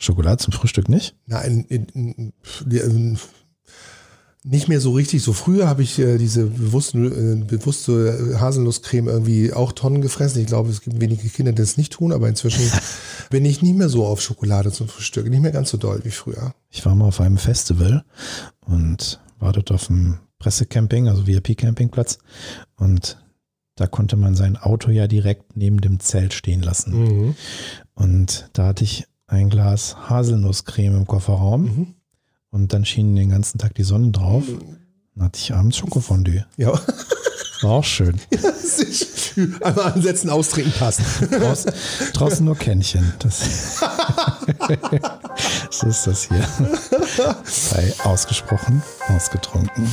Schokolade zum Frühstück nicht? Nein, in, in, in, nicht mehr so richtig. So früher habe ich äh, diese bewusste, äh, bewusste Haselnusscreme irgendwie auch Tonnen gefressen. Ich glaube, es gibt wenige Kinder, die das nicht tun, aber inzwischen bin ich nicht mehr so auf Schokolade zum Frühstück. Nicht mehr ganz so doll wie früher. Ich war mal auf einem Festival und war dort auf dem Pressecamping, also VIP-Campingplatz. Und da konnte man sein Auto ja direkt neben dem Zelt stehen lassen. Mhm. Und da hatte ich ein Glas Haselnusscreme im Kofferraum. Mhm. Und dann schien den ganzen Tag die Sonne drauf. Dann hatte ich abends Schokofondue. Ja. War auch schön. Einmal ansetzen, austrinken, passt. Draußen, draußen nur Kännchen. Das, so ist das hier. Bei ausgesprochen, ausgetrunken.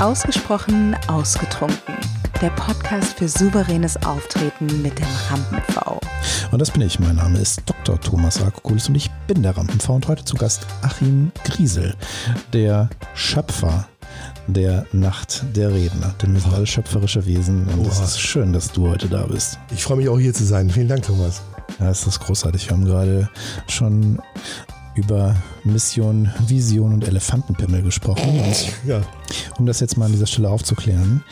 Ausgesprochen ausgetrunken. Der Podcast für souveränes Auftreten mit dem Rampen-V. Und das bin ich. Mein Name ist Dr. Thomas Rakokulis und ich bin der Rampen-V und heute zu Gast Achim Griesel, der Schöpfer der Nacht der Redner. Denn wir sind alle schöpferische Wesen und es ist schön, dass du heute da bist. Ich freue mich auch hier zu sein. Vielen Dank, Thomas. Ja, es ist großartig. Wir haben gerade schon über Mission, Vision und Elefantenpimmel gesprochen. Und Ja. um das jetzt mal an dieser Stelle aufzuklären,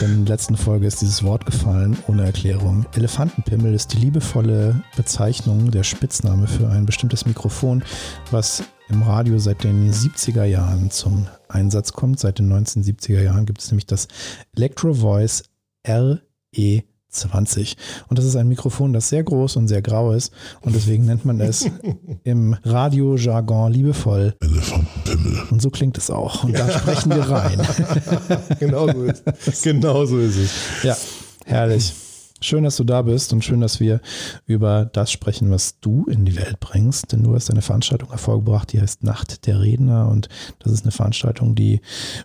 denn in der letzten Folge ist dieses Wort gefallen ohne Erklärung. Elefantenpimmel ist die liebevolle Bezeichnung, der Spitzname für ein bestimmtes Mikrofon, was im Radio seit den 70er Jahren zum Einsatz kommt. Seit den 1970er Jahren gibt es nämlich das Electro Voice RE20. Und das ist ein Mikrofon, das sehr groß und sehr grau ist. Und deswegen nennt man es im Radiojargon liebevoll Elefantenpimmel. und so klingt es auch. Und da sprechen wir rein. Genau so ist es. Genau so ist es. Ja, herrlich. Schön, dass du da bist und schön, dass wir über das sprechen, was du in die Welt bringst. Denn du hast eine Veranstaltung hervorgebracht, die heißt Nacht der Redner. Und das ist eine Veranstaltung, die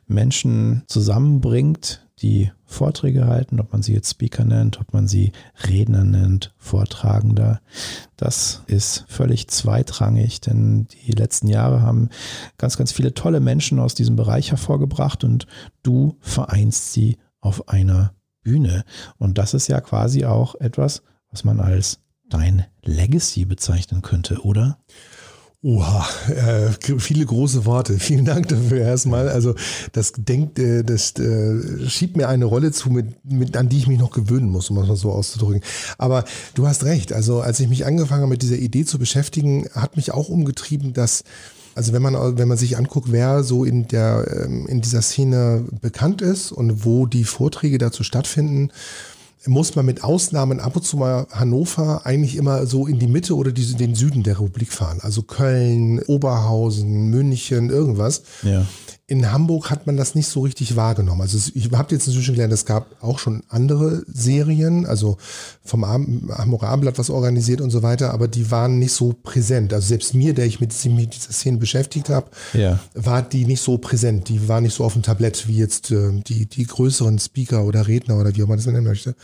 Menschen zusammenbringt, die Vorträge halten, ob man sie jetzt Speaker nennt, ob man sie Redner nennt, Vortragender. Das ist völlig zweitrangig, denn die letzten Jahre haben ganz, ganz viele tolle Menschen aus diesem Bereich hervorgebracht und du vereinst sie auf einer Bühne. Und das ist ja quasi auch etwas, was man als dein Legacy bezeichnen könnte, oder? Oha, äh, viele große Worte. Vielen Dank dafür erstmal. Also das denkt, äh, das äh, schiebt mir eine Rolle zu, mit, mit, an die ich mich noch gewöhnen muss, um es mal so auszudrücken. Aber du hast recht. Also als ich mich angefangen habe, mit dieser Idee zu beschäftigen, hat mich auch umgetrieben, dass also wenn man, wenn man sich anguckt, wer so in der, ähm, in dieser Szene bekannt ist und wo die Vorträge dazu stattfinden, muss man mit Ausnahmen ab und zu mal Hannover eigentlich immer so in die Mitte oder die, den Süden der Republik fahren. Also Köln, Oberhausen, München, irgendwas. Ja. In Hamburg hat man das nicht so richtig wahrgenommen. Also ich habe jetzt inzwischen gelernt, es gab auch schon andere Serien, also vom Abend, Hamburger Abendblatt was organisiert und so weiter, aber die waren nicht so präsent. Also selbst mir, der ich mit, mit dieser Szene beschäftigt habe, Ja. war die nicht so präsent. Die war nicht so auf dem Tablett wie jetzt äh, die, die größeren Speaker oder Redner oder wie auch man das nennen möchte.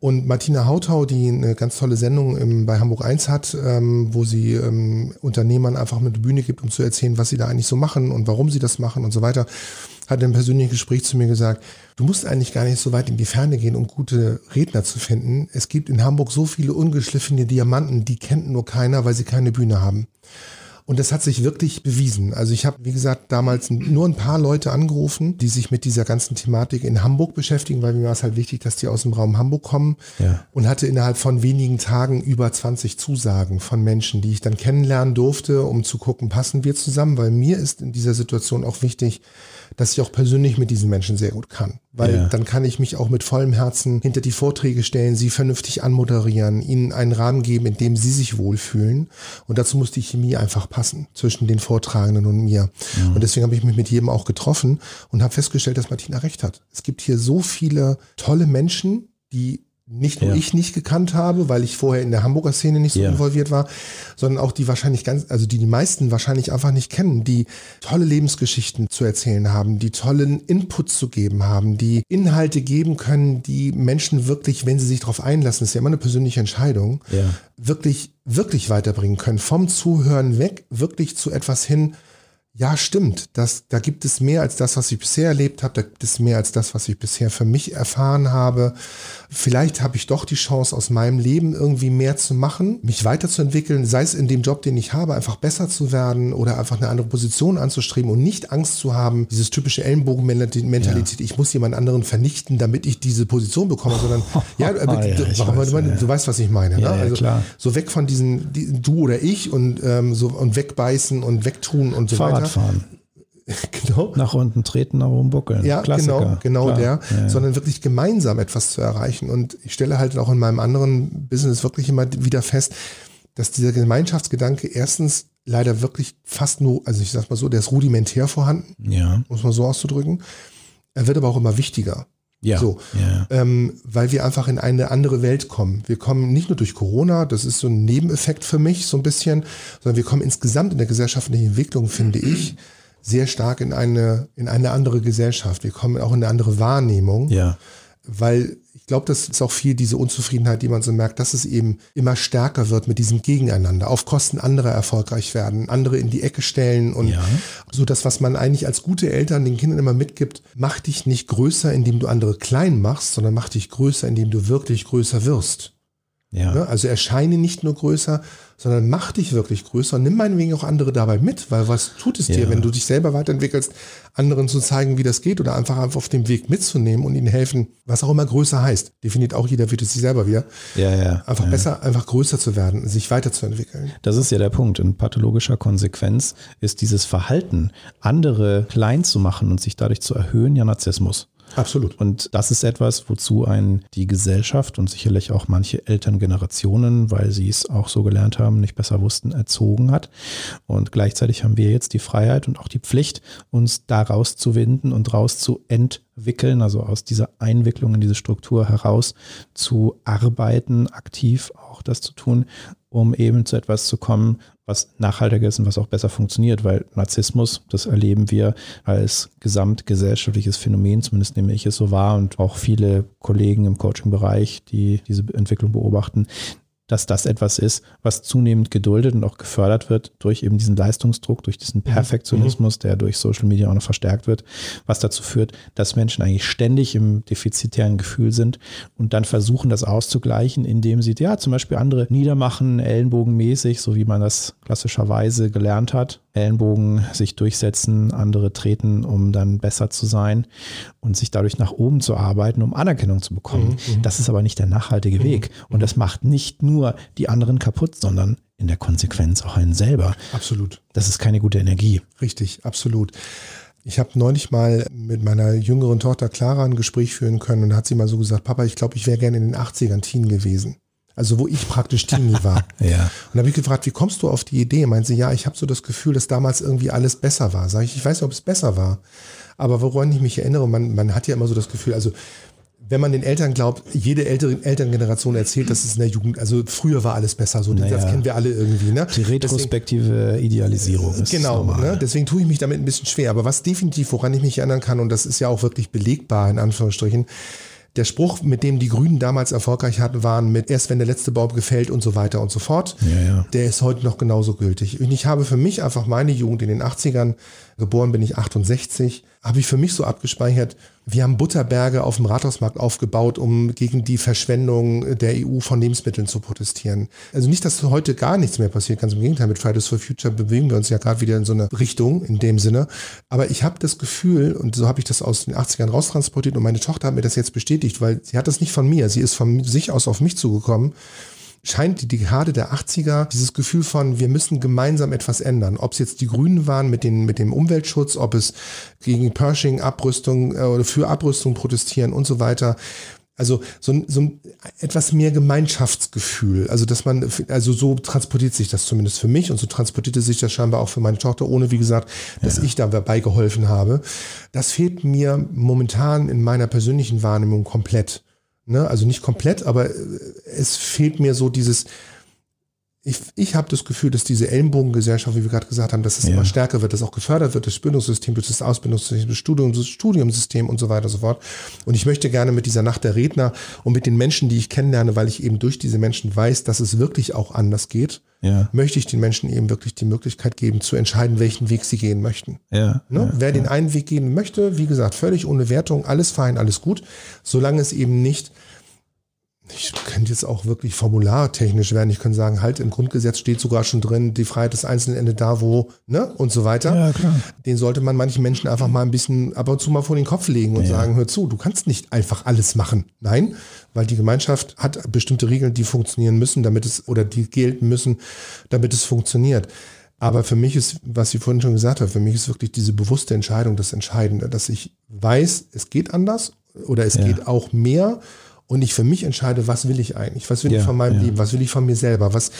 Und Martina Hautau, die eine ganz tolle Sendung im, bei Hamburg 1 hat, ähm, wo sie ähm, Unternehmern einfach mit der Bühne gibt, um zu erzählen, was sie da eigentlich so machen und warum sie das machen und so weiter, hat einem persönlichen Gespräch zu mir gesagt, du musst eigentlich gar nicht so weit in die Ferne gehen, um gute Redner zu finden. Es gibt in Hamburg so viele ungeschliffene Diamanten, die kennt nur keiner, weil sie keine Bühne haben. Und das hat sich wirklich bewiesen. Also ich habe, wie gesagt, damals nur ein paar Leute angerufen, die sich mit dieser ganzen Thematik in Hamburg beschäftigen, weil mir war es halt wichtig, dass die aus dem Raum Hamburg kommen. Ja. Und hatte innerhalb von wenigen Tagen über 20 Zusagen von Menschen, die ich dann kennenlernen durfte, um zu gucken, passen wir zusammen, weil mir ist in dieser Situation auch wichtig, dass ich auch persönlich mit diesen Menschen sehr gut kann. Weil Ja. dann kann ich mich auch mit vollem Herzen hinter die Vorträge stellen, sie vernünftig anmoderieren, ihnen einen Rahmen geben, in dem sie sich wohlfühlen. Und dazu muss die Chemie einfach passen zwischen den Vortragenden und mir. Und deswegen habe ich mich mit jedem auch getroffen und habe festgestellt, dass Martina recht hat. Es gibt hier so viele tolle Menschen, die nicht nur Ja. ich nicht gekannt habe, weil ich vorher in der Hamburger Szene nicht so Ja. involviert war, sondern auch die wahrscheinlich ganz, also die die meisten wahrscheinlich einfach nicht kennen, die tolle Lebensgeschichten zu erzählen haben, die tollen Input zu geben haben, die Inhalte geben können, die Menschen wirklich, wenn sie sich darauf einlassen, ist ja immer eine persönliche Entscheidung, Ja. wirklich, wirklich weiterbringen können. Vom Zuhören weg, wirklich zu etwas hin, ja, stimmt, das, da gibt es mehr als das, was ich bisher erlebt habe, da gibt es mehr als das, was ich bisher für mich erfahren habe. Vielleicht habe ich doch die Chance, aus meinem Leben irgendwie mehr zu machen, mich weiterzuentwickeln, sei es in dem Job, den ich habe, einfach besser zu werden oder einfach eine andere Position anzustreben und nicht Angst zu haben, dieses typische Ellenbogenmentalität, ja. ich muss jemand anderen vernichten, damit ich diese Position bekomme, sondern ja, äh, ah, ja du, weiß, du, du, weißt, was ich meine. Ne? also klar. so weg von diesen die, du oder ich und ähm, so und wegbeißen und wegtun und so Fahrrad weiter. Fahren. genau. Nach unten treten, nach oben buckeln. Ja, Klassiker. genau, genau der, ja, ja. sondern wirklich gemeinsam etwas zu erreichen. Und ich stelle halt auch in meinem anderen Business wirklich immer wieder fest, dass dieser Gemeinschaftsgedanke erstens leider wirklich fast nur, also ich sag mal so, der ist rudimentär vorhanden, ja. muss man so auszudrücken. Er wird aber auch immer wichtiger. Ja. So, ja. Ähm, weil wir einfach in eine andere Welt kommen. Wir kommen nicht nur durch Corona, das ist so ein Nebeneffekt für mich so ein bisschen, sondern wir kommen insgesamt in der gesellschaftlichen Entwicklung, finde ich, sehr stark in eine, in eine andere Gesellschaft. Wir kommen auch in eine andere Wahrnehmung. Ja. Weil ich glaube, das ist auch viel diese Unzufriedenheit, die man so merkt, dass es eben immer stärker wird mit diesem Gegeneinander, auf Kosten anderer erfolgreich werden, andere in die Ecke stellen und ja. so das, was man eigentlich als gute Eltern den Kindern immer mitgibt, mach dich nicht größer, indem du andere klein machst, sondern mach dich größer, indem du wirklich größer wirst. Ja. Ne? Also erscheine nicht nur größer, sondern mach dich wirklich größer und nimm meinetwegen auch andere dabei mit, weil was tut es Ja. dir, wenn du dich selber weiterentwickelst, anderen zu zeigen, wie das geht oder einfach auf dem Weg mitzunehmen und ihnen helfen, was auch immer größer heißt. Definiert auch jeder für sich selber wieder. Ja, ja. Einfach ja. besser, einfach größer zu werden, sich weiterzuentwickeln. Das ist ja der Punkt. In pathologischer Konsequenz ist dieses Verhalten, andere klein zu machen und sich dadurch zu erhöhen, ja Narzissmus. Absolut. Und das ist etwas, wozu ein die Gesellschaft und sicherlich auch manche Elterngenerationen, weil sie es auch so gelernt haben, nicht besser wussten, erzogen hat. Und gleichzeitig haben wir jetzt die Freiheit und auch die Pflicht, uns da rauszuwinden und raus zu entwickeln, also aus dieser Einwicklung in diese Struktur heraus zu arbeiten, aktiv auch das zu tun, um eben zu etwas zu kommen, was nachhaltiger ist und was auch besser funktioniert, weil Narzissmus, das erleben wir als gesamtgesellschaftliches Phänomen, zumindest nehme ich es so wahr und auch viele Kollegen im Coaching-Bereich, die diese Entwicklung beobachten, dass das etwas ist, was zunehmend geduldet und auch gefördert wird durch eben diesen Leistungsdruck, durch diesen Perfektionismus, der durch Social Media auch noch verstärkt wird, was dazu führt, dass Menschen eigentlich ständig im defizitären Gefühl sind und dann versuchen, das auszugleichen, indem sie ja zum Beispiel andere niedermachen, ellenbogenmäßig, so wie man das klassischerweise gelernt hat. Ellenbogen sich durchsetzen, andere treten, um dann besser zu sein und sich dadurch nach oben zu arbeiten, um Anerkennung zu bekommen. Das ist aber nicht der nachhaltige Weg. Und das macht nicht nur die anderen kaputt, sondern in der Konsequenz auch einen selber. Absolut. Das ist keine gute Energie. Richtig, absolut. Ich habe neulich mal mit meiner jüngeren Tochter Clara ein Gespräch führen können und hat sie mal so gesagt, Papa, ich glaube, ich wäre gerne in den 80ern Teen gewesen. Also wo ich praktisch Teenie war. Ja. Und da habe ich gefragt, wie kommst du auf die Idee? Meint sie, ja, ich habe so das Gefühl, dass damals irgendwie alles besser war. Sag ich, ich weiß nicht, ob es besser war. Aber woran ich mich erinnere, man, man hat ja immer so das Gefühl, also wenn man den Eltern glaubt, jede ältere Elterngeneration erzählt, dass es in der Jugend, also früher war alles besser, so Naja. das kennen wir alle irgendwie. Ne? Die retrospektive Idealisierung ist Genau, normal. ne? deswegen tue ich mich damit ein bisschen schwer. Aber was definitiv, woran ich mich erinnern kann, und das ist ja auch wirklich belegbar in Anführungsstrichen, der Spruch, mit dem die Grünen damals erfolgreich hatten, waren mit erst wenn der letzte Baum gefällt und so weiter und so fort. Ja, ja. Der ist heute noch genauso gültig. Und ich habe für mich einfach meine Jugend in den 80ern, geboren bin ich 68, habe ich für mich so abgespeichert, wir haben Butterberge auf dem Rathausmarkt aufgebaut, um gegen die Verschwendung der EU von Lebensmitteln zu protestieren. Also nicht, dass heute gar nichts mehr passiert, ganz im Gegenteil, mit Fridays for Future bewegen wir uns ja gerade wieder in so eine Richtung in dem Sinne. Aber ich habe das Gefühl, und so habe ich das aus den 80ern raustransportiert und meine Tochter hat mir das jetzt bestätigt, weil sie hat das nicht von mir, sie ist von sich aus auf mich zugekommen scheint die Dekade der 80er dieses Gefühl von, wir müssen gemeinsam etwas ändern. Ob es jetzt die Grünen waren mit, den, mit dem Umweltschutz, ob es gegen Pershing, Abrüstung äh, oder für Abrüstung protestieren und so weiter. Also so, ein- so ein etwas mehr Gemeinschaftsgefühl. Also dass man, also so transportiert sich das zumindest für mich und so transportierte sich das scheinbar auch für meine Tochter, ohne wie gesagt, dass ich dabei geholfen habe. Das fehlt mir momentan in meiner persönlichen Wahrnehmung komplett. Ne? Also nicht komplett, aber äh, es fehlt mir so dieses, ich, ich habe das Gefühl, dass diese Ellenbogengesellschaft, wie wir gerade gesagt haben, dass es Ja. immer stärker wird, dass auch gefördert wird, das Bildungssystem, durch das Ausbildungssystem, das Studium, das Studiumsystem und so weiter und so fort. Und ich möchte gerne mit dieser Nacht der Redner und mit den Menschen, die ich kennenlerne, weil ich eben durch diese Menschen weiß, dass es wirklich auch anders geht, Ja, möchte ich den Menschen eben wirklich die Möglichkeit geben, zu entscheiden, welchen Weg sie gehen möchten. ja. Ne? Wer den einen Weg gehen möchte, wie gesagt, völlig ohne Wertung, alles fein, alles gut, solange es eben nicht, ich könnte jetzt auch wirklich formulartechnisch werden, ich könnte sagen, halt im Grundgesetz steht sogar schon drin, die Freiheit des Einzelnen endet da, wo, ne, und so weiter. Ja, klar. Den sollte man manchen Menschen einfach mal ein bisschen ab und zu mal vor den Kopf legen und Ja. sagen, hör zu, du kannst nicht einfach alles machen. Nein, weil die Gemeinschaft hat bestimmte Regeln, die funktionieren müssen, damit es, oder die gelten müssen, damit es funktioniert. Aber für mich ist, was ich vorhin schon gesagt habe, für mich ist wirklich diese bewusste Entscheidung das Entscheidende, dass ich weiß, es geht anders oder es Ja. geht auch mehr und ich für mich entscheide, was will ich eigentlich, was will Ja, ich von meinem ja. Leben, was will ich von mir selber, was,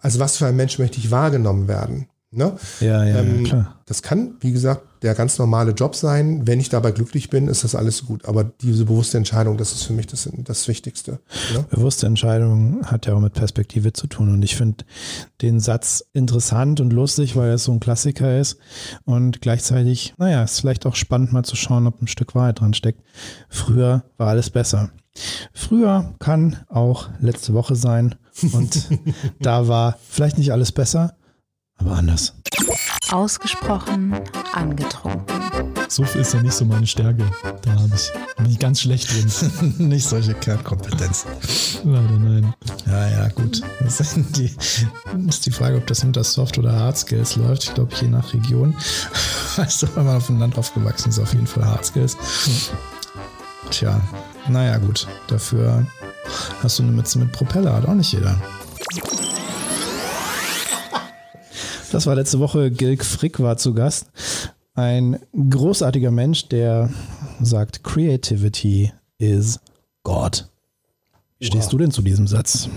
also was für ein Mensch möchte ich wahrgenommen werden. Ne? Ja, ja, Ähm, ja, klar. Das kann, wie gesagt, der ganz normale Job sein. Wenn ich dabei glücklich bin, ist das alles gut. Aber diese bewusste Entscheidung, das ist für mich das, das Wichtigste. Ne? Bewusste Entscheidung hat ja auch mit Perspektive zu tun. Und ich finde den Satz interessant und lustig, weil er so ein Klassiker ist. Und gleichzeitig, naja, ist vielleicht auch spannend mal zu schauen, ob ein Stück Wahrheit dran steckt. Früher war alles besser. Früher kann auch letzte Woche sein. Und da war vielleicht nicht alles besser, aber anders. Ausgesprochen angetrunken. Suff ist ja nicht so meine Stärke. Da hab ich, bin ich ganz schlecht drin. nicht solche Kernkompetenz. Leider nein. Ja, ja, gut. Das ist die, ist die Frage, ob das unter Soft- oder Hard Skills läuft. Ich glaube, je nach Region. Also, wenn man auf dem Land aufgewachsen ist, auf jeden Fall Hard Skills. Tja, naja, gut. Dafür hast du eine Mütze mit Propeller, hat auch nicht jeder. Das war letzte Woche. Gilg Frick war zu Gast. Ein großartiger Mensch, der sagt, Creativity is God. Wie stehst du denn zu diesem Satz?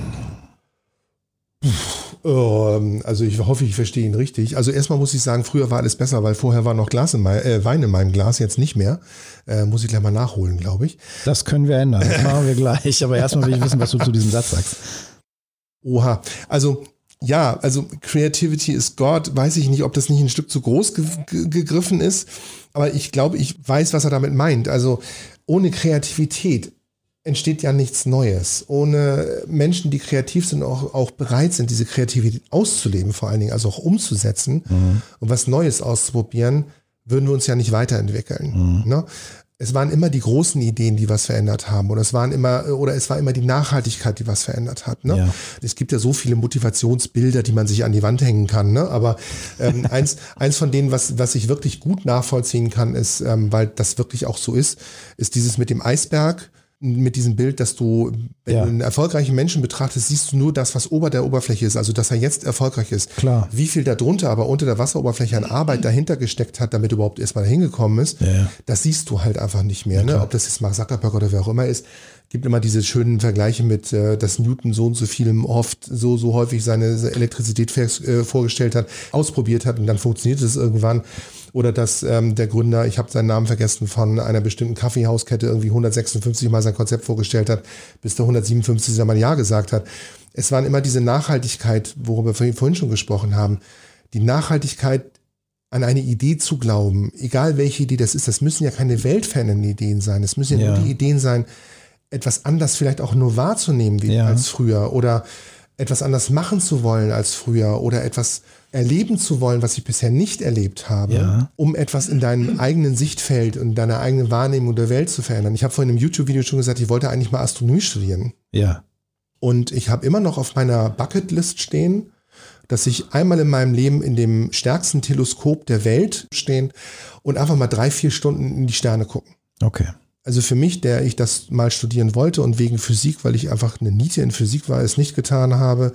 Ähm, Also ich hoffe, ich verstehe ihn richtig. Also erstmal muss ich sagen, früher war alles besser, weil vorher war noch Glas in mein, äh, Wein in meinem Glas, jetzt nicht mehr. Äh, muss ich gleich mal nachholen, glaube ich. Das können wir ändern. Das machen wir gleich. Aber erstmal will ich wissen, was du zu diesem Satz sagst. Oha. Also ja, also Creativity is God, weiß ich nicht, ob das nicht ein Stück zu groß ge ge gegriffen ist, aber ich glaube, ich weiß, was er damit meint. Also ohne Kreativität entsteht ja nichts Neues. Ohne Menschen, die kreativ sind, auch, auch bereit sind, diese Kreativität auszuleben, vor allen Dingen, also auch umzusetzen und was Neues auszuprobieren, würden wir uns ja nicht weiterentwickeln. Ne? Es waren immer die großen Ideen, die was verändert haben, oder es waren immer, oder es war immer die Nachhaltigkeit, die was verändert hat. Ne? Ja. Es gibt ja so viele Motivationsbilder, die man sich an die Wand hängen kann. Ne? Aber ähm, eins, eins von denen, was, was ich wirklich gut nachvollziehen kann, ist, ähm, weil das wirklich auch so ist, ist dieses mit dem Eisberg, mit diesem Bild, dass du, wenn Ja. du einen erfolgreichen Menschen betrachtest, siehst du nur das, was ober der Oberfläche ist, also dass er jetzt erfolgreich ist. Klar. Wie viel da drunter, aber unter der Wasseroberfläche an Arbeit dahinter gesteckt hat, damit er überhaupt erstmal dahin gekommen ist, Ja. das siehst du halt einfach nicht mehr. ne? Ob das jetzt Mark Zuckerberg oder wer auch immer ist, gibt immer diese schönen Vergleiche mit, äh, dass Newton so und so viel oft, so, so häufig seine Elektrizität äh, vorgestellt hat, ausprobiert hat und dann funktioniert es irgendwann. Oder dass ähm, der Gründer, ich habe seinen Namen vergessen, von einer bestimmten Kaffeehauskette irgendwie 156 Mal sein Konzept vorgestellt hat, bis der 157. Mal Ja gesagt hat. Es waren immer diese Nachhaltigkeit, worüber wir vorhin schon gesprochen haben. Die Nachhaltigkeit an eine Idee zu glauben, egal welche Idee das ist, das müssen ja keine weltfernen Ideen sein. Es müssen ja, Ja. nur die Ideen sein, etwas anders vielleicht auch nur wahrzunehmen wie Ja. als früher oder etwas anders machen zu wollen als früher oder etwas erleben zu wollen, was ich bisher nicht erlebt habe, Ja. um etwas in deinem eigenen Sichtfeld und deiner eigenen Wahrnehmung der Welt zu verändern. Ich habe vorhin im YouTube-Video schon gesagt, ich wollte eigentlich mal Astronomie studieren. Ja. Und ich habe immer noch auf meiner Bucketlist stehen, dass ich einmal in meinem Leben in dem stärksten Teleskop der Welt stehen und einfach mal drei, vier Stunden in die Sterne gucken. Okay. Also für mich, der ich das mal studieren wollte und wegen Physik, weil ich einfach eine Niete in Physik war, es nicht getan habe,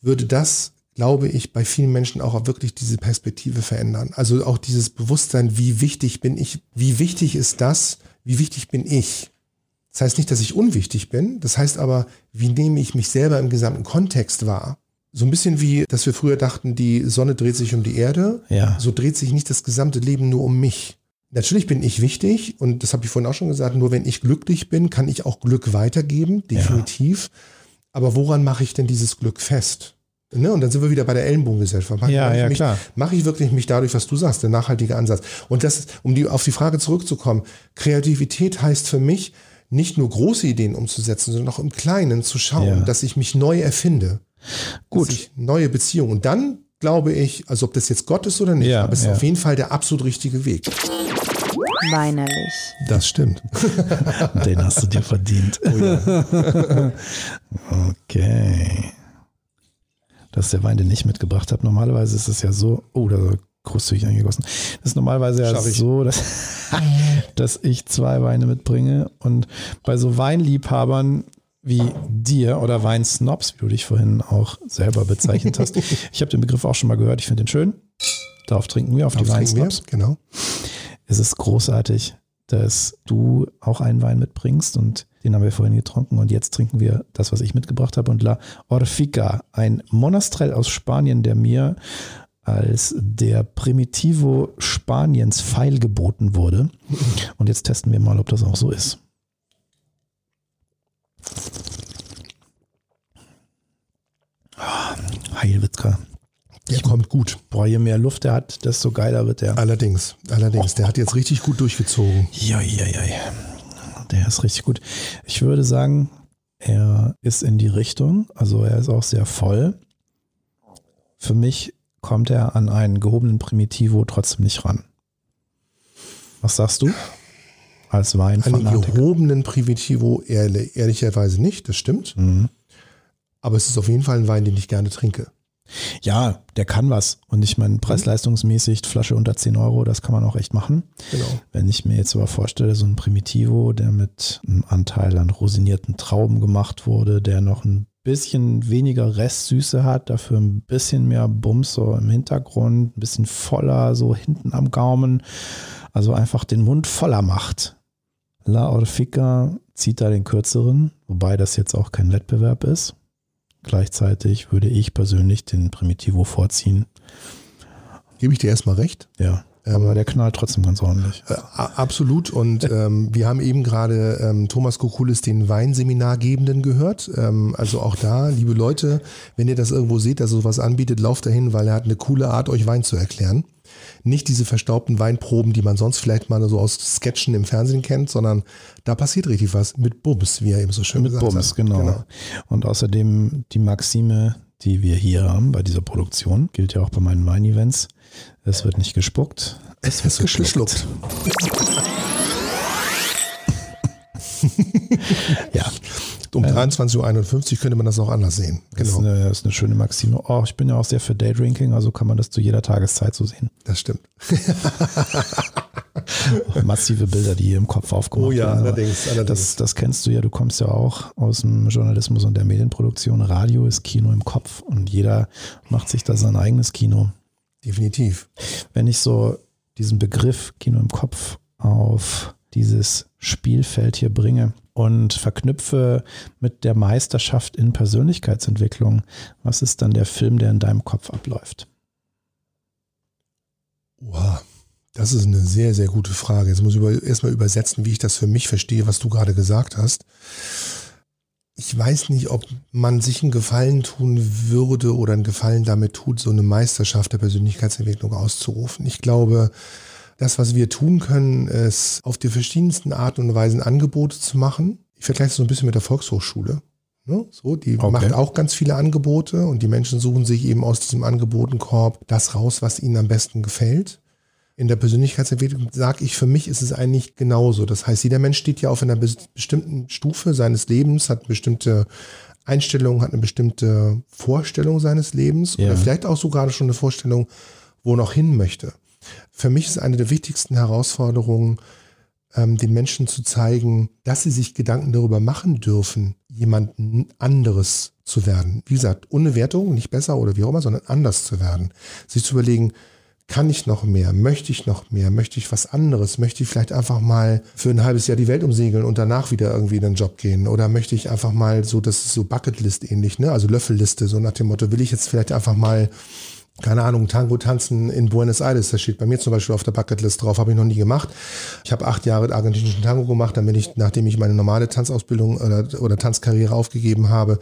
würde das, glaube ich, bei vielen Menschen auch wirklich diese Perspektive verändern. Also auch dieses Bewusstsein, wie wichtig bin ich, wie wichtig ist das, wie wichtig bin ich. Das heißt nicht, dass ich unwichtig bin, das heißt aber, wie nehme ich mich selber im gesamten Kontext wahr. So ein bisschen wie, dass wir früher dachten, die Sonne dreht sich um die Erde, Ja. so dreht sich nicht das gesamte Leben nur um mich. Natürlich bin ich wichtig und das habe ich vorhin auch schon gesagt, nur wenn ich glücklich bin, kann ich auch Glück weitergeben, definitiv. Aber woran mache ich denn dieses Glück fest? Ne? Und dann sind wir wieder bei der Ellenbogengesellschaft. Mache Ja, ich ja, mich, klar. Mache ich wirklich mich dadurch, was du sagst, der nachhaltige Ansatz. Und das, um die, auf die Frage zurückzukommen, Kreativität heißt für mich, nicht nur große Ideen umzusetzen, sondern auch im Kleinen zu schauen, Ja. dass ich mich neu erfinde. Gut. Neue Beziehungen. Und dann glaube ich, also ob das jetzt Gott ist oder nicht, Ja, aber es ist ja. auf jeden Fall der absolut richtige Weg. Weinerlich. Das stimmt. Den hast du dir verdient. okay. Das ist der Wein, den ich mitgebracht habe. Normalerweise ist es ja so, oh, da großzügig eingegossen. Das ist normalerweise ja so, dass, dass ich zwei Weine mitbringe. Und bei so Weinliebhabern wie dir oder Weinsnobs, wie du dich vorhin auch selber bezeichnet hast. Ich habe den Begriff auch schon mal gehört. Ich finde den schön. Darauf trinken wir, auf die Darauf trinken wir. Weinsnobs. Genau. Es ist großartig, dass du auch einen Wein mitbringst und den haben wir vorhin getrunken und jetzt trinken wir das, was ich mitgebracht habe und La Orfica, ein Monastrell aus Spanien, der mir als der Primitivo Spaniens feilgeboten wurde. Und jetzt testen wir mal, ob das auch so ist. Ah, Heilwitzka. Der kommt gut. Boah, je mehr Luft er hat, desto geiler wird er. Allerdings, allerdings. Der hat jetzt richtig gut durchgezogen. Joi, Der ist richtig gut. Ich würde sagen, er ist in die Richtung, also er ist auch sehr voll. Für mich kommt er an einen gehobenen Primitivo trotzdem nicht ran. Was sagst du? Als Einen Weinfanatiker. gehobenen Primitivo ehrlich, ehrlicherweise nicht, das stimmt. Mhm. Aber es ist auf jeden Fall ein Wein, den ich gerne trinke. Ja, der kann was. Und ich meine, preis-leistungsmäßig, Flasche unter 10 Euro, das kann man auch echt machen. Genau. Wenn ich mir jetzt aber vorstelle, so ein Primitivo, der mit einem Anteil an rosinierten Trauben gemacht wurde, der noch ein bisschen weniger Restsüße hat, dafür ein bisschen mehr Bums so im Hintergrund, ein bisschen voller so hinten am Gaumen, also einfach den Mund voller macht. La Orfica zieht da den kürzeren, wobei das jetzt auch kein Wettbewerb ist. Gleichzeitig würde ich persönlich den Primitivo vorziehen. Gebe ich dir erstmal recht. Ja, Ähm, aber der knallt trotzdem ganz ordentlich. Äh, absolut. Und ähm, wir haben eben gerade ähm, Thomas Kokulis, den Weinseminargebenden, gehört. Ähm, also auch da, liebe Leute, wenn ihr das irgendwo seht, dass er sowas anbietet, lauft dahin, weil er hat eine coole Art, euch Wein zu erklären. Nicht diese verstaubten Weinproben, die man sonst vielleicht mal so aus Sketchen im Fernsehen kennt, sondern da passiert richtig was mit Bums, wie er eben so schön Mit gesagt Bums, hat. genau. Und außerdem die Maxime, die wir hier haben bei dieser Produktion, gilt ja auch bei meinen Wein-Events. Es wird nicht gespuckt, es wird geschluckt. ja, Um 23.51 Uhr könnte man das auch anders sehen. das ist, Genau, eine, das ist eine schöne Maxime. Oh, ich bin ja auch sehr für Daydrinking, also kann man das zu jeder Tageszeit so sehen. das stimmt. Massive Bilder, die hier im Kopf aufgemacht Oh ja, werden. Allerdings, allerdings. Das, das kennst du ja, du kommst ja auch aus dem Journalismus und der Medienproduktion. Radio ist Kino im Kopf und jeder macht sich da sein eigenes Kino. Definitiv. wenn ich so diesen Begriff Kino im Kopf auf dieses Spielfeld hier bringe und verknüpfe mit der Meisterschaft in Persönlichkeitsentwicklung, was ist dann der Film, der in deinem Kopf abläuft? Wow, das ist eine sehr, sehr gute Frage. Jetzt muss ich erstmal übersetzen, wie ich das für mich verstehe, was du gerade gesagt hast. Ich weiß nicht, ob man sich einen Gefallen tun würde oder einen Gefallen damit tut, so eine Meisterschaft der Persönlichkeitsentwicklung auszurufen. Ich glaube, das, was wir tun können, ist auf die verschiedensten Arten und Weisen Angebote zu machen. Ich vergleiche es so ein bisschen mit der Volkshochschule. Ne? So, die Okay. macht auch ganz viele Angebote und die Menschen suchen sich eben aus diesem Angebotenkorb das raus, was ihnen am besten gefällt. In der Persönlichkeitsentwicklung sage ich, für mich ist es eigentlich genauso. Das heißt, jeder Mensch steht ja auf einer bes- bestimmten Stufe seines Lebens, hat bestimmte Einstellungen, hat eine bestimmte Vorstellung seines Lebens Ja. oder vielleicht auch sogar schon eine Vorstellung, wo er noch hin möchte. Für mich ist eine der wichtigsten Herausforderungen, ähm, den Menschen zu zeigen, dass sie sich Gedanken darüber machen dürfen, jemanden anderes zu werden. Wie gesagt, ohne Wertung, nicht besser oder wie auch immer, sondern anders zu werden. Sich zu überlegen, kann ich noch mehr? Möchte ich noch mehr? Möchte ich was anderes? Möchte ich vielleicht einfach mal für ein halbes Jahr die Welt umsegeln und danach wieder irgendwie in einen Job gehen? Oder möchte ich einfach mal so, das ist so Bucketlist ähnlich, ne? Also Löffelliste, so nach dem Motto, will ich jetzt vielleicht einfach mal keine Ahnung, Tango tanzen in Buenos Aires, das steht bei mir zum Beispiel auf der Bucketlist drauf, habe ich noch nie gemacht. Ich habe acht Jahre argentinischen Tango gemacht, dann bin ich, nachdem ich meine normale Tanzausbildung oder, oder Tanzkarriere aufgegeben habe,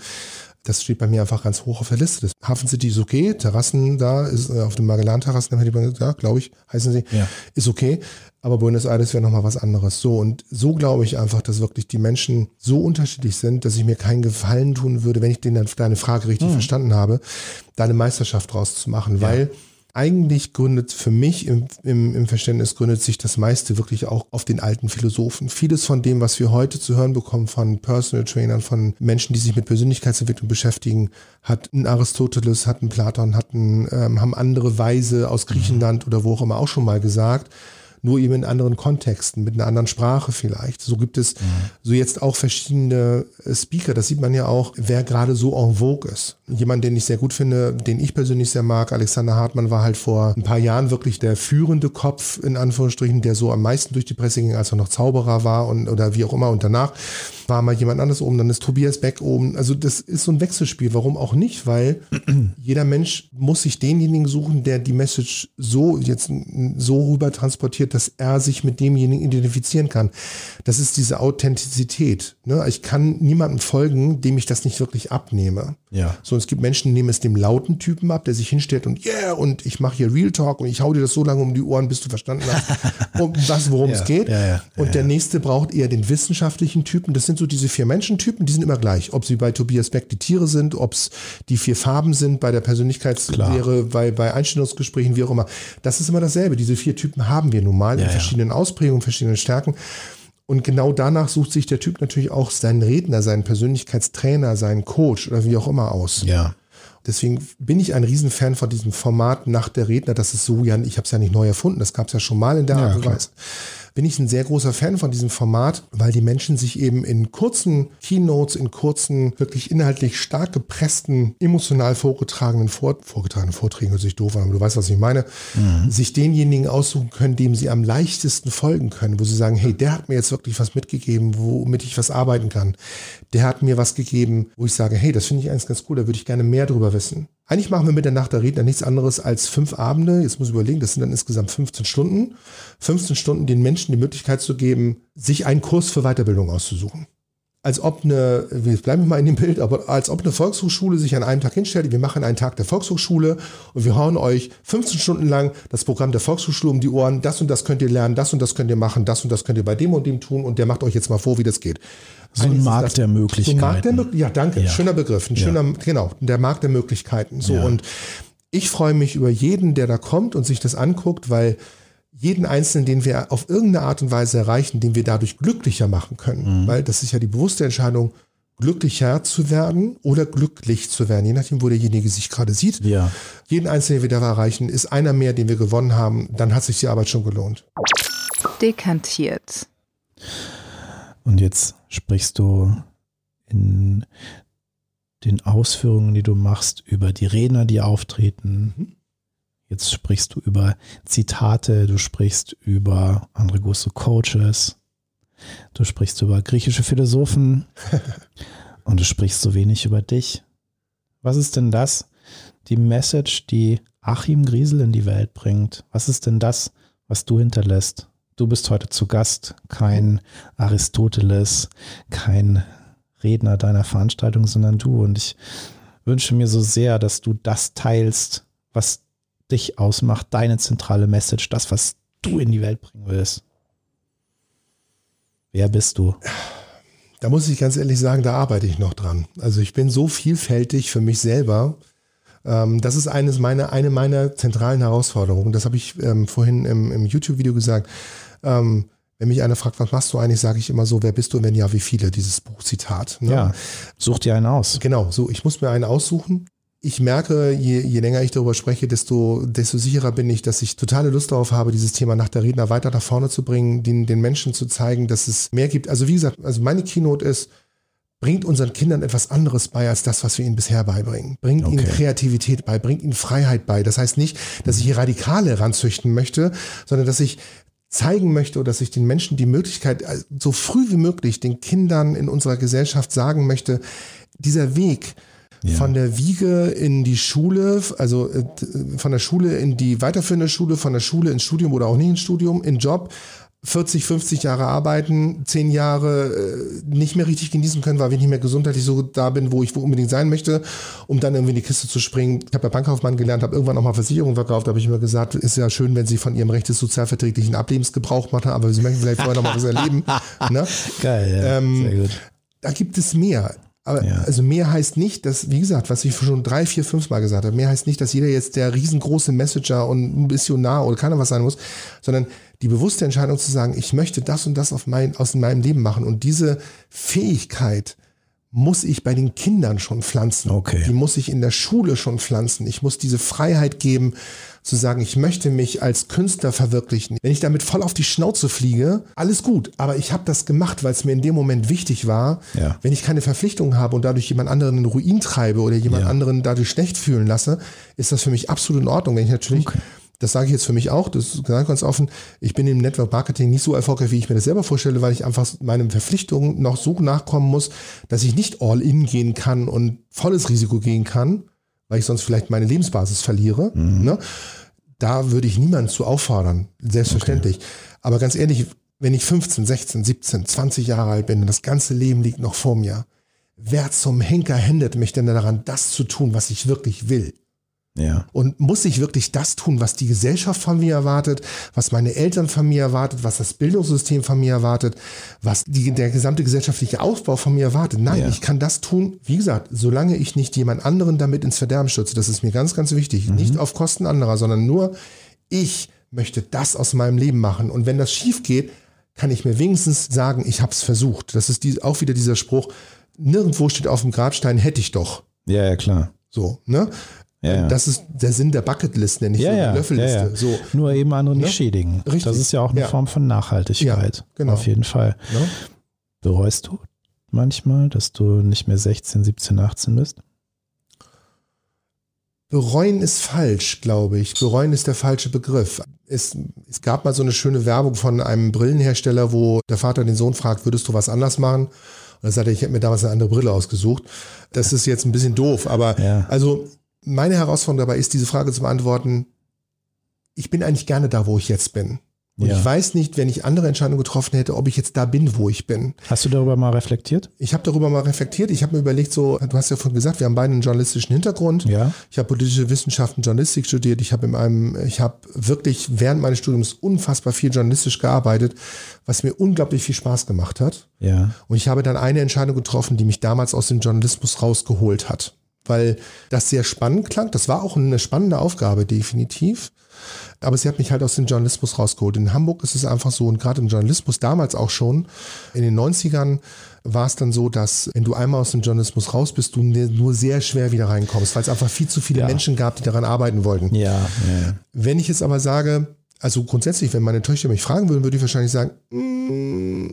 Das steht bei mir einfach ganz hoch auf der Liste. Das Hafen City ist okay, Terrassen da, ist äh, auf den Magellan-Terrassen, ja, glaube ich, heißen sie, Ja. ist okay. Aber Buenos Aires wäre nochmal was anderes. So, und so glaube ich einfach, dass wirklich die Menschen so unterschiedlich sind, dass ich mir keinen Gefallen tun würde, wenn ich den, deine Frage richtig verstanden habe, da eine Meisterschaft draus zu machen. Weil eigentlich gründet für mich im, im, im Verständnis gründet sich das meiste wirklich auch auf den alten Philosophen. Vieles von dem, was wir heute zu hören bekommen von Personal Trainern, von Menschen, die sich mit Persönlichkeitsentwicklung beschäftigen, hat ein Aristoteles, hat ein Platon, hat ein, ähm, haben andere Weise aus Griechenland oder wo auch immer auch schon mal gesagt nur eben in anderen Kontexten, mit einer anderen Sprache vielleicht. So gibt es so jetzt auch verschiedene äh, Speaker. Das sieht man ja auch, wer gerade so en vogue ist. Jemand, den ich sehr gut finde, den ich persönlich sehr mag, Alexander Hartmann, war halt vor ein paar Jahren wirklich der führende Kopf, in Anführungsstrichen, der so am meisten durch die Presse ging, als er noch Zauberer war und oder wie auch immer. Und danach war mal jemand anderes oben, dann ist Tobias Beck oben. Also das ist so ein Wechselspiel. Warum auch nicht? Weil jeder Mensch muss sich denjenigen suchen, der die Message so jetzt so rüber transportiert, dass er sich mit demjenigen identifizieren kann. Das ist diese Authentizität. Ne? Ich kann niemandem folgen, dem ich das nicht wirklich abnehme. Ja. So, es gibt Menschen, die nehmen es dem lauten Typen ab, der sich hinstellt und yeah, und ich mache hier Real Talk und ich hau dir das so lange um die Ohren, bis du verstanden hast, um was, worum Ja, es geht. ja, ja, und der nächste braucht eher den wissenschaftlichen Typen. Das sind so diese vier Menschentypen, die sind immer gleich. Ob sie bei Tobias Beck die Tiere sind, ob es die vier Farben sind bei der Persönlichkeitslehre, bei, bei Einstellungsgesprächen, wie auch immer. Das ist immer dasselbe. Diese vier Typen haben wir nun mal in verschiedenen Ausprägungen, verschiedenen Stärken. Und genau danach sucht sich der Typ natürlich auch seinen Redner, seinen Persönlichkeitstrainer, seinen Coach oder wie auch immer aus. Ja. Deswegen bin ich ein Riesenfan von diesem Format nach der Redner. Das ist so ja, ich habe es ja nicht neu erfunden, das gab es ja schon mal in der Ja, Art und klar. Bin ich ein sehr großer Fan von diesem Format, weil die Menschen sich eben in kurzen Keynotes, in kurzen, wirklich inhaltlich stark gepressten, emotional vorgetragenen, Vor vorgetragenen Vorträgen, hört sich doof an, aber du weißt, was ich meine, sich denjenigen aussuchen können, dem sie am leichtesten folgen können, wo sie sagen, hey, der hat mir jetzt wirklich was mitgegeben, womit ich was arbeiten kann. Der hat mir was gegeben, wo ich sage, hey, das finde ich eigentlich ganz cool, da würde ich gerne mehr drüber wissen. Eigentlich machen wir mit der Nacht der Redner nichts anderes als fünf Abende. Jetzt muss ich überlegen, das sind dann insgesamt 15 Stunden. 15 Stunden den Menschen die Möglichkeit zu geben, sich einen Kurs für Weiterbildung auszusuchen. Als ob eine, wir bleiben mal in dem Bild, aber als ob eine Volkshochschule sich an einem Tag hinstellt, wir machen einen Tag der Volkshochschule und wir hauen euch 15 Stunden lang das Programm der Volkshochschule um die Ohren, das und das könnt ihr lernen, das und das könnt ihr machen, das und das könnt ihr bei dem und dem tun und der macht euch jetzt mal vor, wie das geht. So ein Markt das- der Möglichkeiten. So ein Markt der Möglichkeiten. Ja, danke. Ja. Schöner Begriff. Ein Ja. schöner, genau, der Markt der Möglichkeiten. So Ja. und ich freue mich über jeden, der da kommt und sich das anguckt, weil jeden Einzelnen, den wir auf irgendeine Art und Weise erreichen, den wir dadurch glücklicher machen können. Weil das ist ja die bewusste Entscheidung, glücklicher zu werden oder glücklich zu werden, je nachdem, wo derjenige sich gerade sieht. Ja. Jeden Einzelnen, den wir da erreichen, ist einer mehr, den wir gewonnen haben, dann hat sich die Arbeit schon gelohnt. Dekantiert. Und jetzt sprichst du in den Ausführungen, die du machst, über die Redner, die auftreten. Jetzt sprichst du über Zitate, du sprichst über andere große Coaches, du sprichst über griechische Philosophen und du sprichst so wenig über dich. Was ist denn das, die Message, die Achim Griesel in die Welt bringt? Was ist denn das, was du hinterlässt? Du bist heute zu Gast, kein Aristoteles, kein Redner deiner Veranstaltung, sondern du. Und ich wünsche mir so sehr, dass du das teilst, was dich ausmacht, deine zentrale Message, das, was du in die Welt bringen willst. Wer bist du? Da muss ich ganz ehrlich sagen, da arbeite ich noch dran. Also ich bin so vielfältig für mich selber. Ähm, das ist eines meiner, eine meiner zentralen Herausforderungen. Das habe ich ähm, vorhin im, im YouTube-Video gesagt. Ähm, wenn mich einer fragt, was machst du eigentlich, sage ich immer so, wer bist du und wenn ja, wie viele, dieses Buchzitat. Ne? Ja, such dir einen aus. Genau, so, ich muss mir einen aussuchen. Ich merke, je, je länger ich darüber spreche, desto, desto sicherer bin ich, dass ich totale Lust darauf habe, dieses Thema nach der Redner weiter nach vorne zu bringen, den, den Menschen zu zeigen, dass es mehr gibt. Also wie gesagt, also meine Keynote ist, bringt unseren Kindern etwas anderes bei als das, was wir ihnen bisher beibringen. Bringt ihnen Okay. Kreativität bei, bringt ihnen Freiheit bei. Das heißt nicht, dass ich hier Radikale ranzüchten möchte, sondern dass ich zeigen möchte oder dass ich den Menschen die Möglichkeit, also so früh wie möglich den Kindern in unserer Gesellschaft sagen möchte, dieser Weg, Ja. von der Wiege in die Schule, also äh, von der Schule in die weiterführende Schule, von der Schule ins Studium oder auch nicht ins Studium, in Job, 40, 50 Jahre arbeiten, 10 Jahre äh, nicht mehr richtig genießen können, weil ich nicht mehr gesundheitlich so da bin, wo ich unbedingt sein möchte, um dann irgendwie in die Kiste zu springen. Ich habe ja Bankkaufmann gelernt, habe irgendwann auch mal Versicherungen verkauft, habe ich immer gesagt, ist ja schön, wenn Sie von Ihrem Recht des sozialverträglichen Ablebens Gebrauch machen, aber Sie möchten vielleicht vorher noch mal was erleben. Ne? Geil, ja. Ähm, Sehr gut. Da gibt es mehr. Aber Ja. also mehr heißt nicht, dass, wie gesagt, was ich schon drei, vier, fünf Mal gesagt habe, mehr heißt nicht, dass jeder jetzt der riesengroße Messenger und Missionar oder keiner was sein muss, sondern die bewusste Entscheidung zu sagen, ich möchte das und das auf mein, aus meinem Leben machen. Und diese Fähigkeit muss ich bei den Kindern schon pflanzen. Okay. Die muss ich in der Schule schon pflanzen. Ich muss diese Freiheit geben, zu sagen, ich möchte mich als Künstler verwirklichen. Wenn ich damit voll auf die Schnauze fliege, alles gut. Aber ich habe das gemacht, weil es mir in dem Moment wichtig war. Ja. Wenn ich keine Verpflichtung habe und dadurch jemand anderen in Ruin treibe oder jemand Ja. anderen dadurch schlecht fühlen lasse, ist das für mich absolut in Ordnung. Wenn ich natürlich, das sage ich jetzt für mich auch, das ist ganz ganz offen, ich bin im Network Marketing nicht so erfolgreich, wie ich mir das selber vorstelle, weil ich einfach meinen Verpflichtungen noch so nachkommen muss, dass ich nicht all in gehen kann und volles Risiko gehen kann, weil ich sonst vielleicht meine Lebensbasis verliere. Ne? Da würde ich niemanden zu auffordern, selbstverständlich. Aber ganz ehrlich, wenn ich 15, 16, 17, 20 Jahre alt bin und das ganze Leben liegt noch vor mir, wer zum Henker hindert mich denn daran, das zu tun, was ich wirklich will? Ja. Und muss ich wirklich das tun, was die Gesellschaft von mir erwartet, was meine Eltern von mir erwartet, was das Bildungssystem von mir erwartet, was die, der gesamte gesellschaftliche Aufbau von mir erwartet? Nein, Ja. ich kann das tun, wie gesagt, solange ich nicht jemand anderen damit ins Verderben stürze. Das ist mir ganz, ganz wichtig. Nicht auf Kosten anderer, sondern nur ich möchte das aus meinem Leben machen. Und wenn das schief geht, kann ich mir wenigstens sagen, ich habe es versucht. Das ist die, auch wieder dieser Spruch, nirgendwo steht auf dem Grabstein, hätte ich doch. Ja, ja, klar. So, ne? Ja. Das ist der Sinn der Bucketlist, nenne ich ja, so, ja, die Löffelliste. ja. So, Nur eben andere nicht Ne? schädigen. Richtig. Das ist ja auch eine. Form von Nachhaltigkeit. Genau. Auf jeden Fall. ne? Bereust du manchmal, dass du nicht mehr 16, 17, 18 bist? Bereuen ist falsch, glaube ich. Bereuen ist der falsche Begriff. Es, es gab mal so eine schöne Werbung von einem Brillenhersteller, wo der Vater den Sohn fragt, würdest du was anders machen? Und er sagte, ich hätte mir damals eine andere Brille ausgesucht. Das ist jetzt ein bisschen doof, aber Ja. also meine Herausforderung dabei ist, diese Frage zu beantworten. Ich bin eigentlich gerne da, wo ich jetzt bin. Und Ja. ich weiß nicht, wenn ich andere Entscheidungen getroffen hätte, ob ich jetzt da bin, wo ich bin. Hast du darüber mal reflektiert? Ich habe darüber mal reflektiert. Ich habe mir überlegt, so, du hast ja vorhin gesagt, wir haben beide einen journalistischen Hintergrund. Ja. Ich habe politische Wissenschaften, Journalistik studiert. Ich habe in einem, ich habe wirklich während meines Studiums unfassbar viel journalistisch gearbeitet, was mir unglaublich viel Spaß gemacht hat. Ja. Und ich habe dann eine Entscheidung getroffen, die mich damals aus dem Journalismus rausgeholt hat. Weil das sehr spannend klang. Das war auch eine spannende Aufgabe, definitiv. Aber sie hat mich halt aus dem Journalismus rausgeholt. In Hamburg ist es einfach so, und gerade im Journalismus damals auch schon, in den 90ern war es dann so, dass wenn du einmal aus dem Journalismus raus bist, du nur sehr schwer wieder reinkommst, weil es einfach viel zu viele Ja. Menschen gab, die daran arbeiten wollten. Ja. ja. Wenn ich jetzt aber sage, also grundsätzlich, wenn meine Töchter mich fragen würden, würde ich wahrscheinlich sagen, mm,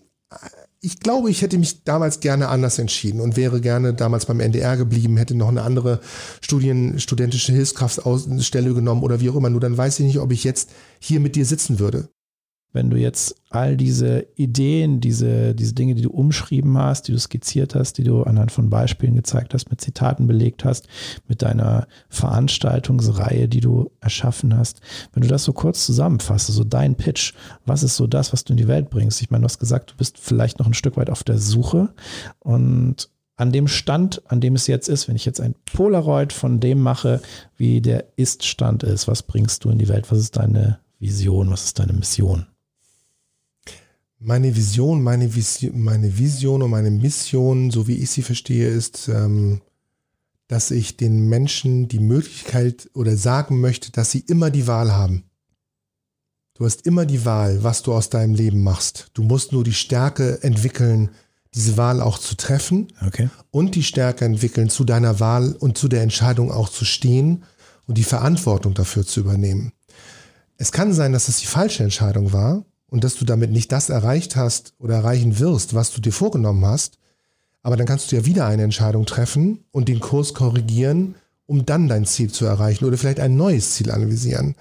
ich glaube, ich hätte mich damals gerne anders entschieden und wäre gerne damals beim NDR geblieben, hätte noch eine andere Studien, studentische Hilfskraftstelle genommen oder wie auch immer. Nur dann weiß ich nicht, ob ich jetzt hier mit dir sitzen würde. Wenn du jetzt all diese Ideen, diese, diese Dinge, die du umschrieben hast, die du skizziert hast, die du anhand von Beispielen gezeigt hast, mit Zitaten belegt hast, mit deiner Veranstaltungsreihe, die du erschaffen hast, wenn du das so kurz zusammenfasst, so dein Pitch, was ist so das, was du in die Welt bringst? Ich meine, du hast gesagt, du bist vielleicht noch ein Stück weit auf der Suche und an dem Stand, an dem es jetzt ist, wenn ich jetzt ein Polaroid von dem mache, wie der Ist-Stand ist, was bringst du in die Welt? Was ist deine Vision? Was ist deine Mission? Meine Vision, meine Vision, meine Vision und meine Mission, so wie ich sie verstehe, ist, ähm, dass ich den Menschen die Möglichkeit oder sagen möchte, dass sie immer die Wahl haben. Du hast immer die Wahl, was du aus deinem Leben machst. Du musst nur die Stärke entwickeln, diese Wahl auch zu treffen Okay. und die Stärke entwickeln, zu deiner Wahl und zu der Entscheidung auch zu stehen und die Verantwortung dafür zu übernehmen. Es kann sein, dass es die falsche Entscheidung war und dass du damit nicht das erreicht hast oder erreichen wirst, was du dir vorgenommen hast. Aber dann kannst du ja wieder eine Entscheidung treffen und den Kurs korrigieren, um dann dein Ziel zu erreichen oder vielleicht ein neues Ziel analysieren.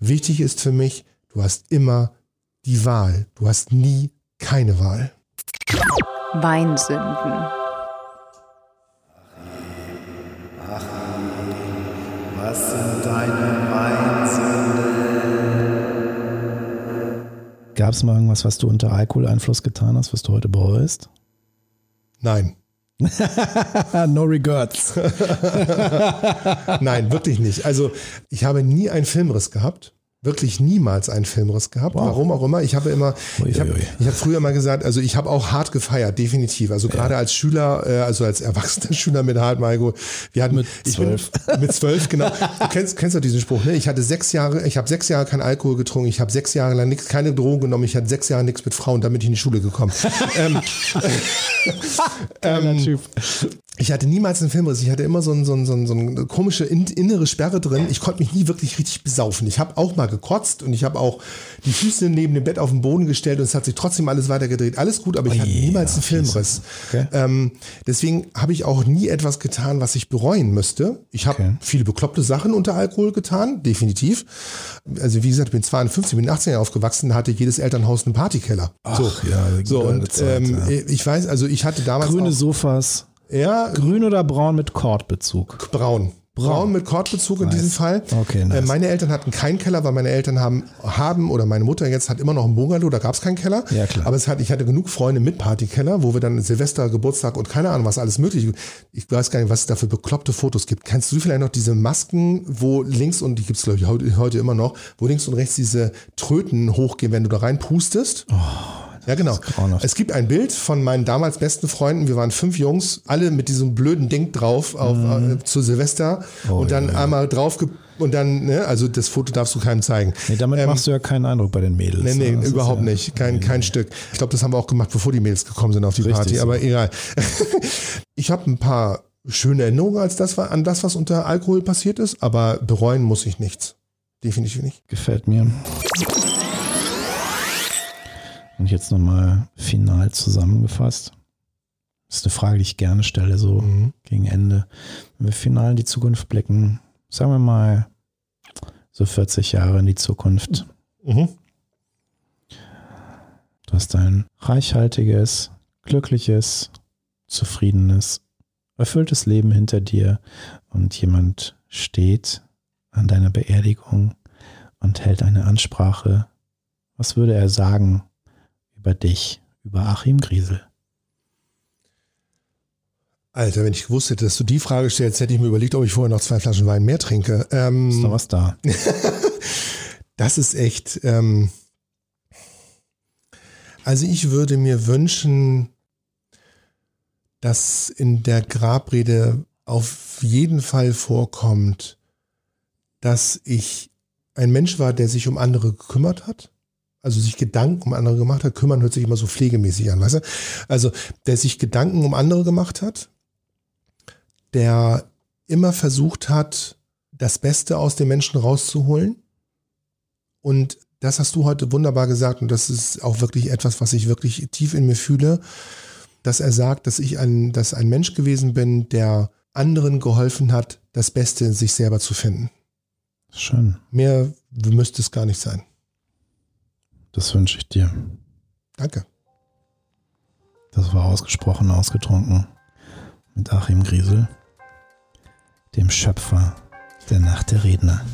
Wichtig ist für mich, du hast immer die Wahl. Du hast nie keine Wahl. Weinsünden. Gab es mal irgendwas, was du unter Alkoholeinfluss getan hast, was du heute bereust? Nein. no regrets. Nein, wirklich nicht. Also ich habe nie einen Filmriss gehabt. Wirklich niemals einen Filmriss gehabt. Wow. Warum auch immer. Ich habe immer, Ui, ich habe ich habe früher mal gesagt, also ich habe auch hart gefeiert, definitiv. Also gerade als Schüler, äh, also als erwachsener Schüler mit hart, Marco. Wir hatten Mit ich bin- zwölf. mit zwölf, genau. Du kennst, kennst doch diesen Spruch, ne? Ich hatte sechs Jahre, ich habe sechs Jahre kein Alkohol getrunken, ich habe sechs Jahre lang nix, keine Drogen genommen, ich hatte sechs Jahre nichts mit Frauen, damit ich in die Schule gekommen. ähm, Geiler Typ. Ich hatte niemals einen Filmriss. Ich hatte immer so, ein, so, ein, so, ein, so eine komische in, innere Sperre drin. Ich konnte mich nie wirklich richtig besaufen. Ich habe auch mal gekotzt und ich habe auch die Füße neben dem Bett auf den Boden gestellt und es hat sich trotzdem alles weitergedreht. Alles gut, aber ich hatte Ui, niemals einen Filmriss. Okay. Ähm, deswegen habe ich auch nie etwas getan, was ich bereuen müsste. Ich habe Okay. viele bekloppte Sachen unter Alkohol getan, definitiv. Also wie gesagt, ich bin 52, bin in den 80er Jahren aufgewachsen, da hatte jedes Elternhaus einen Partykeller. so, ja, so und Zeit, ähm, ja. ich weiß, also ich hatte damals Grüne auch, Sofas. Ja, Grün oder braun mit Kordbezug? Braun. Braun mit Kordbezug in diesem Fall. Okay, nice. Äh, meine Eltern hatten keinen Keller, weil meine Eltern haben, haben oder meine Mutter jetzt hat immer noch einen Bungalow, da gab es keinen Keller. Ja, klar. Aber es hat, ich hatte genug Freunde mit Partykeller, wo wir dann Silvester, Geburtstag und keine Ahnung, was alles möglich Ich weiß gar nicht, was es da für bekloppte Fotos gibt. Kennst du vielleicht noch diese Masken, wo links und die gibt es, glaube ich, heute, heute immer noch, wo links und rechts diese Tröten hochgehen, wenn du da reinpustest? Ja, genau. Es gibt ein Bild von meinen damals besten Freunden. Wir waren fünf Jungs, alle mit diesem blöden Ding drauf auf, äh, zu Silvester Oh, und dann ja, einmal drauf und dann, ne, also das Foto darfst du keinem zeigen. Nee, damit Ähm, machst du ja keinen Eindruck bei den Mädels. Nee, nee, ne? Überhaupt ja, nicht. Kein, kein Stück. Ich glaube, das haben wir auch gemacht, bevor die Mädels gekommen sind auf die Richtig Party, so. aber egal. ich habe ein paar schöne Erinnerungen als das, an das, was unter Alkohol passiert ist, aber bereuen muss ich nichts. Definitiv nicht. Gefällt mir. Und jetzt nochmal final zusammengefasst. Das ist eine Frage, die ich gerne stelle, so Mhm. gegen Ende. Wenn wir final in die Zukunft blicken, sagen wir mal so 40 Jahre in die Zukunft. Mhm. Du hast ein reichhaltiges, glückliches, zufriedenes, erfülltes Leben hinter dir und jemand steht an deiner Beerdigung und hält eine Ansprache. Was würde er sagen über dich, über Achim Griesel? Alter, wenn ich gewusst hätte, dass du die Frage stellst, hätte ich mir überlegt, ob ich vorher noch zwei Flaschen Wein mehr trinke. Ähm, Ist noch was da? Das ist echt. Ähm, also ich würde mir wünschen, dass in der Grabrede auf jeden Fall vorkommt, dass ich ein Mensch war, der sich um andere gekümmert hat. Also sich Gedanken um andere gemacht hat. Kümmern hört sich immer so pflegemäßig an, weißt du? Also der sich Gedanken um andere gemacht hat, der immer versucht hat, das Beste aus den Menschen rauszuholen. Und das hast du heute wunderbar gesagt und das ist auch wirklich etwas, was ich wirklich tief in mir fühle, dass er sagt, dass ich ein, dass ein Mensch gewesen bin, der anderen geholfen hat, das Beste in sich selber zu finden. Schön. Mehr müsste es gar nicht sein. Das wünsche ich dir. Danke. Das war ausgesprochen ausgetrunken mit Achim Griesel, dem Schöpfer der Nacht der Redner.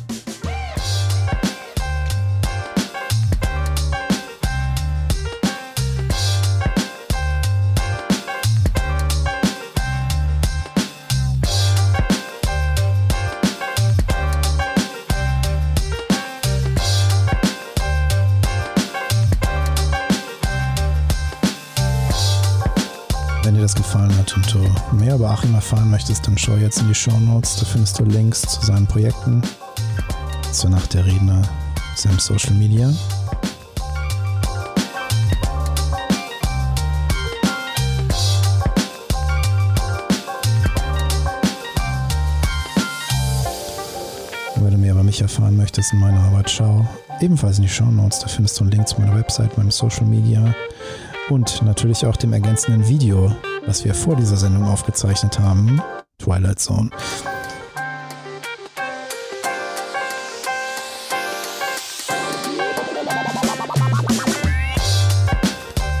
Und du mehr über Achim erfahren möchtest, dann schau jetzt in die Show Notes. Da findest du Links zu seinen Projekten, zur Nacht der Redner, seinem Social Media. Wenn du mehr über mich erfahren möchtest in meiner Arbeit, schau ebenfalls in die Show Notes. Da findest du einen Link zu meiner Website, meinem Social Media und natürlich auch dem ergänzenden Video, was wir vor dieser Sendung aufgezeichnet haben, Twilight Zone.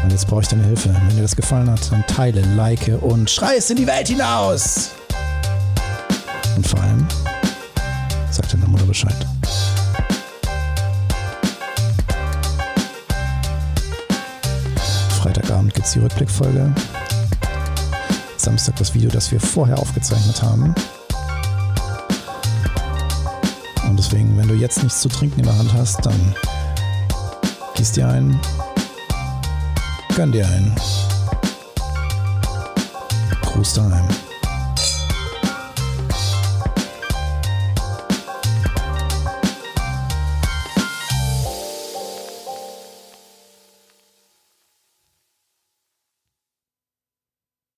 Und jetzt brauche ich deine Hilfe. Wenn dir das gefallen hat, dann teile, like und schrei es in die Welt hinaus. Und vor allem, sag deiner Mutter Bescheid. Montags die Rückblickfolge. Samstag das Video, das wir vorher aufgezeichnet haben. Und deswegen, wenn du jetzt nichts zu trinken in der Hand hast, dann gieß dir ein, gönn dir ein. Gruß daheim.